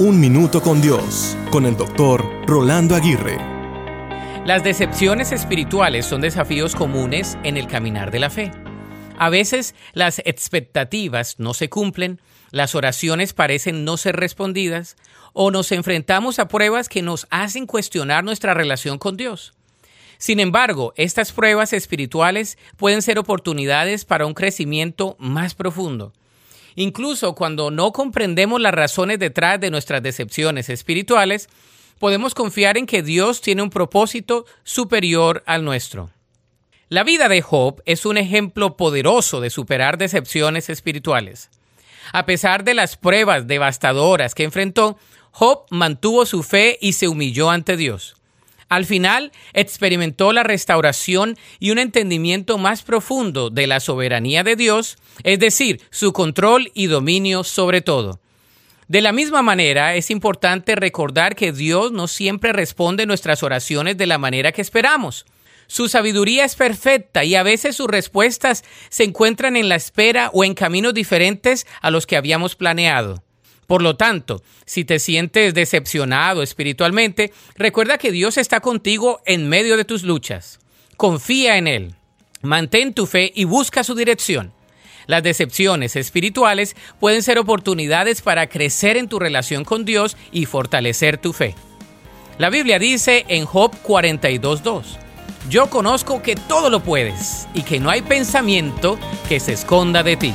Un Minuto con Dios, con el doctor Rolando Aguirre. Las decepciones espirituales son desafíos comunes en el caminar de la fe. A veces las expectativas no se cumplen, las oraciones parecen no ser respondidas o nos enfrentamos a pruebas que nos hacen cuestionar nuestra relación con Dios. Sin embargo, estas pruebas espirituales pueden ser oportunidades para un crecimiento más profundo. Incluso cuando no comprendemos las razones detrás de nuestras decepciones espirituales, podemos confiar en que Dios tiene un propósito superior al nuestro. La vida de Job es un ejemplo poderoso de superar decepciones espirituales. A pesar de las pruebas devastadoras que enfrentó, Job mantuvo su fe y se humilló ante Dios. Al final, experimentó la restauración y un entendimiento más profundo de la soberanía de Dios, es decir, su control y dominio sobre todo. De la misma manera, es importante recordar que Dios no siempre responde nuestras oraciones de la manera que esperamos. Su sabiduría es perfecta y a veces sus respuestas se encuentran en la espera o en caminos diferentes a los que habíamos planeado. Por lo tanto, si te sientes decepcionado espiritualmente, recuerda que Dios está contigo en medio de tus luchas. Confía en Él. Mantén tu fe y busca su dirección. Las decepciones espirituales pueden ser oportunidades para crecer en tu relación con Dios y fortalecer tu fe. La Biblia dice en Job 42.2, Yo conozco que todo lo puedes y que no hay pensamiento que se esconda de ti.